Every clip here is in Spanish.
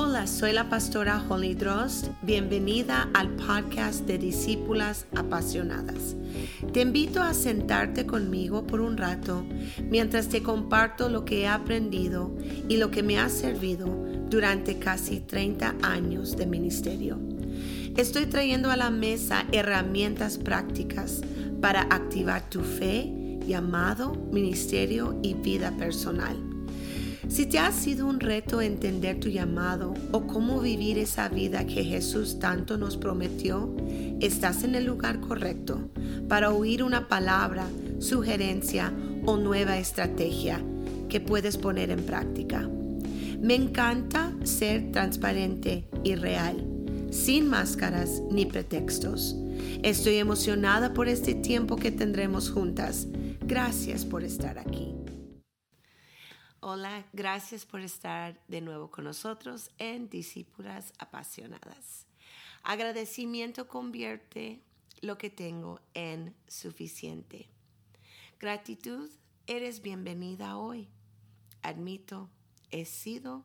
Hola, soy la pastora Holly Drost. Bienvenida al podcast de Discípulas Apasionadas. Te invito a sentarte conmigo por un rato mientras te comparto lo que he aprendido y lo que me ha servido durante casi 30 años de ministerio. Estoy trayendo a la mesa herramientas prácticas para activar tu fe, llamado, ministerio y vida personal. Si te ha sido un reto entender tu llamado o cómo vivir esa vida que Jesús tanto nos prometió, estás en el lugar correcto para oír una palabra, sugerencia o nueva estrategia que puedes poner en práctica. Me encanta ser transparente y real, sin máscaras ni pretextos. Estoy emocionada por este tiempo que tendremos juntas. Gracias por estar aquí. Hola, gracias por estar de nuevo con nosotros en Discípulas Apasionadas. Agradecimiento convierte lo que tengo en suficiente. Gratitud, eres bienvenida hoy. Admito, he sido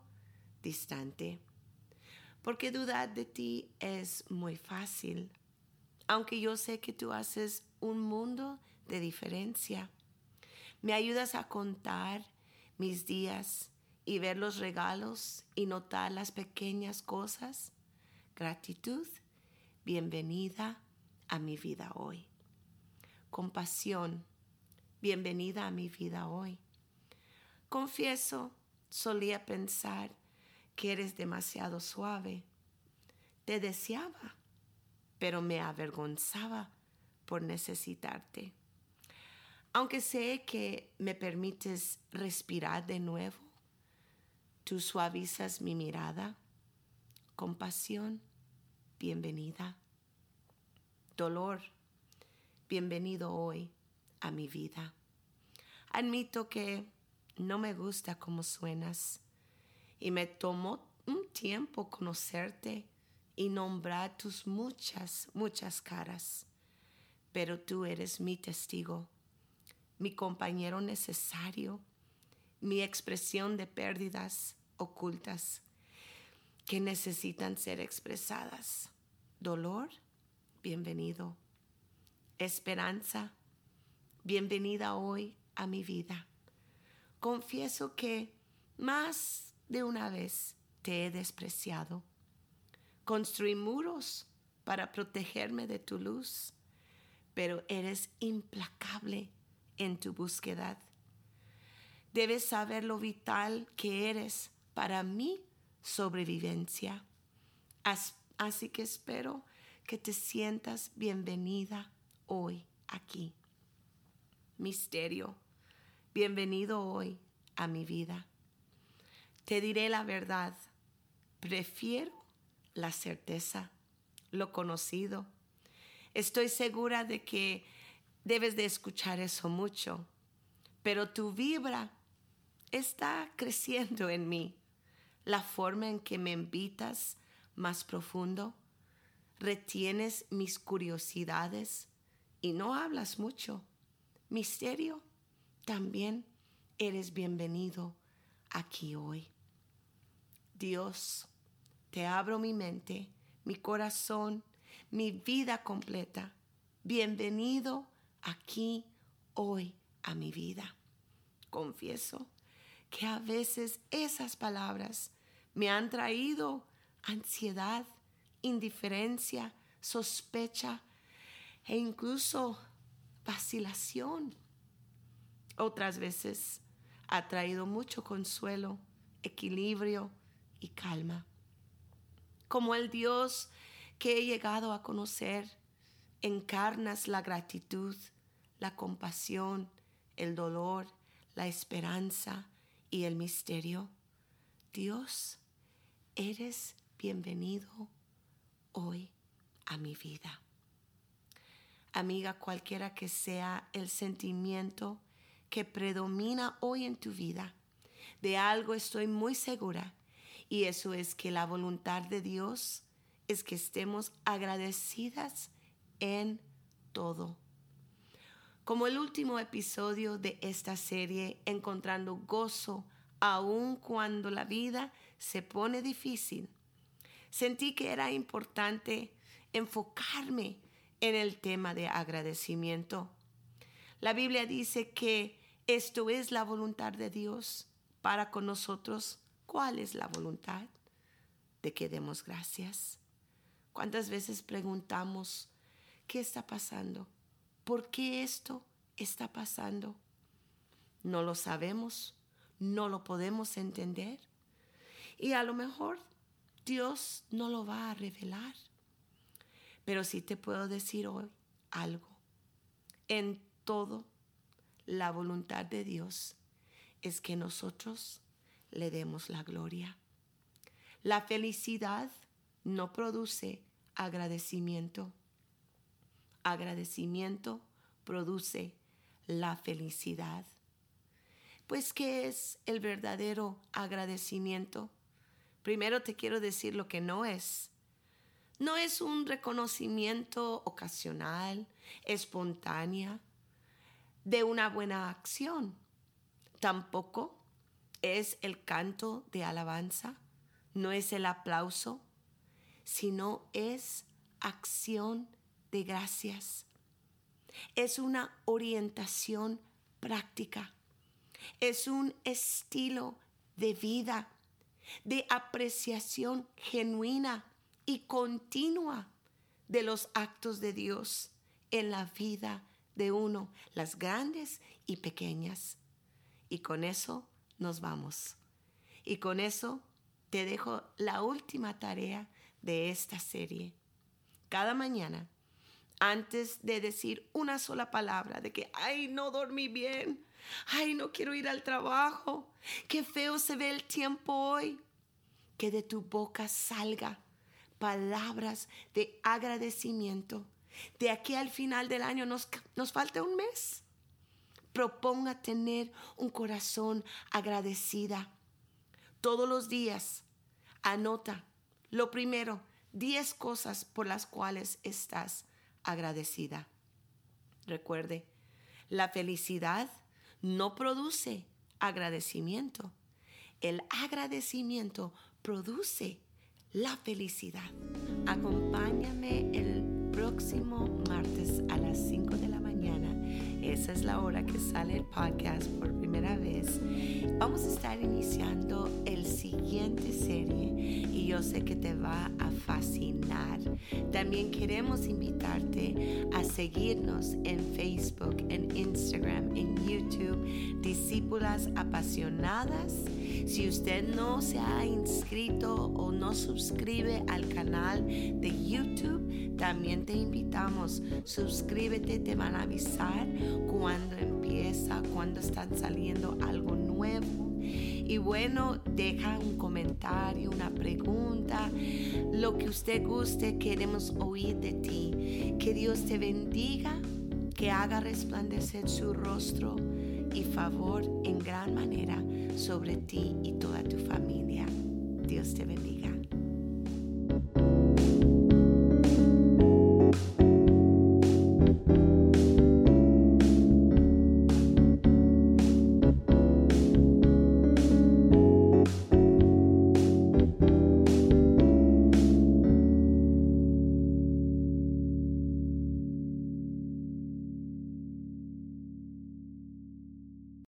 distante. Porque dudar de ti es muy fácil, aunque yo sé que tú haces un mundo de diferencia. Me ayudas a contar mis días y ver los regalos y notar las pequeñas cosas. Gratitud, bienvenida a mi vida hoy. Compasión, bienvenida a mi vida hoy. Confieso, solía pensar que eres demasiado suave. Te deseaba, pero me avergonzaba por necesitarte. Aunque sé que me permites respirar de nuevo, tú suavizas mi mirada. Compasión, bienvenida. Dolor, bienvenido hoy a mi vida. Admito que no me gusta cómo suenas y me tomó un tiempo conocerte y nombrar tus muchas, muchas caras, pero tú eres mi testigo mi compañero necesario, mi expresión de pérdidas ocultas que necesitan ser expresadas. Dolor, bienvenido. Esperanza, bienvenida hoy a mi vida. Confieso que más de una vez te he despreciado. Construí muros para protegerme de tu luz, pero eres implacable en tu búsqueda. Debes saber lo vital que eres para mi sobrevivencia. Así que espero que te sientas bienvenida hoy aquí. Misterio, bienvenido hoy a mi vida. Te diré la verdad, prefiero la certeza, lo conocido. Estoy segura de que debes de escuchar eso mucho, pero tu vibra está creciendo en mí. La forma en que me invitas más profundo, retienes mis curiosidades y no hablas mucho. Misterio, también eres bienvenido aquí hoy. Dios, te abro mi mente, mi corazón, mi vida completa. Bienvenido aquí, hoy, a mi vida. Confieso que a veces esas palabras me han traído ansiedad, indiferencia, sospecha e incluso vacilación. Otras veces ha traído mucho consuelo, equilibrio y calma. Como el Dios que he llegado a conocer, encarnas la gratitud, la compasión, el dolor, la esperanza y el misterio. Dios, eres bienvenido hoy a mi vida. Amiga, cualquiera que sea el sentimiento que predomina hoy en tu vida, de algo estoy muy segura y eso es que la voluntad de Dios es que estemos agradecidas en todo como el último episodio de esta serie, Encontrando Gozo aun cuando la vida se pone difícil. Sentí que era importante enfocarme en el tema de agradecimiento. La Biblia dice que esto es la voluntad de Dios para con nosotros. ¿Cuál es la voluntad? De que demos gracias. ¿Cuántas veces preguntamos, ¿qué está pasando? ¿Por qué esto está pasando? No lo sabemos, no lo podemos entender. Y a lo mejor Dios no lo va a revelar. Pero sí te puedo decir hoy algo. En todo, la voluntad de Dios es que nosotros le demos la gloria. La felicidad no produce agradecimiento. Agradecimiento produce la felicidad. Pues, ¿qué es el verdadero agradecimiento? Primero te quiero decir lo que no es. No es un reconocimiento ocasional, espontánea, de una buena acción. Tampoco es el canto de alabanza, no es el aplauso, sino es acción de gracias. Es una orientación práctica. Es un estilo de vida, de apreciación genuina y continua de los actos de Dios en la vida de uno, las grandes y pequeñas. Y con eso nos vamos. Y con eso te dejo la última tarea de esta serie. Cada mañana, antes de decir una sola palabra de que, ay, no dormí bien, ay, no quiero ir al trabajo, qué feo se ve el tiempo hoy, que de tu boca salga palabras de agradecimiento de aquí al final del año nos, nos falta un mes. Proponga tener un corazón agradecida. Todos los días, anota lo primero, 10 cosas por las cuales estás agradecida. Recuerde, la felicidad no produce agradecimiento. El agradecimiento produce la felicidad. Acompáñame el próximo martes a las 5 de la mañana. Esa es la hora que sale el podcast por primera vez. Vamos a estar iniciando el siguiente serie y yo sé que te va a fascinar. También queremos invitarte a seguirnos en Facebook, en Instagram, en YouTube, Discípulas Apasionadas. Si usted no se ha inscrito o no suscribe al canal de YouTube, también te invitamos. Suscríbete, te van a avisar cuando empieza, cuando están saliendo algo nuevo. Y bueno, deja un comentario, una pregunta, lo que usted guste, queremos oír de ti. Que Dios te bendiga, que haga resplandecer su rostro y favor en gran manera sobre ti y toda tu familia. Dios te bendiga.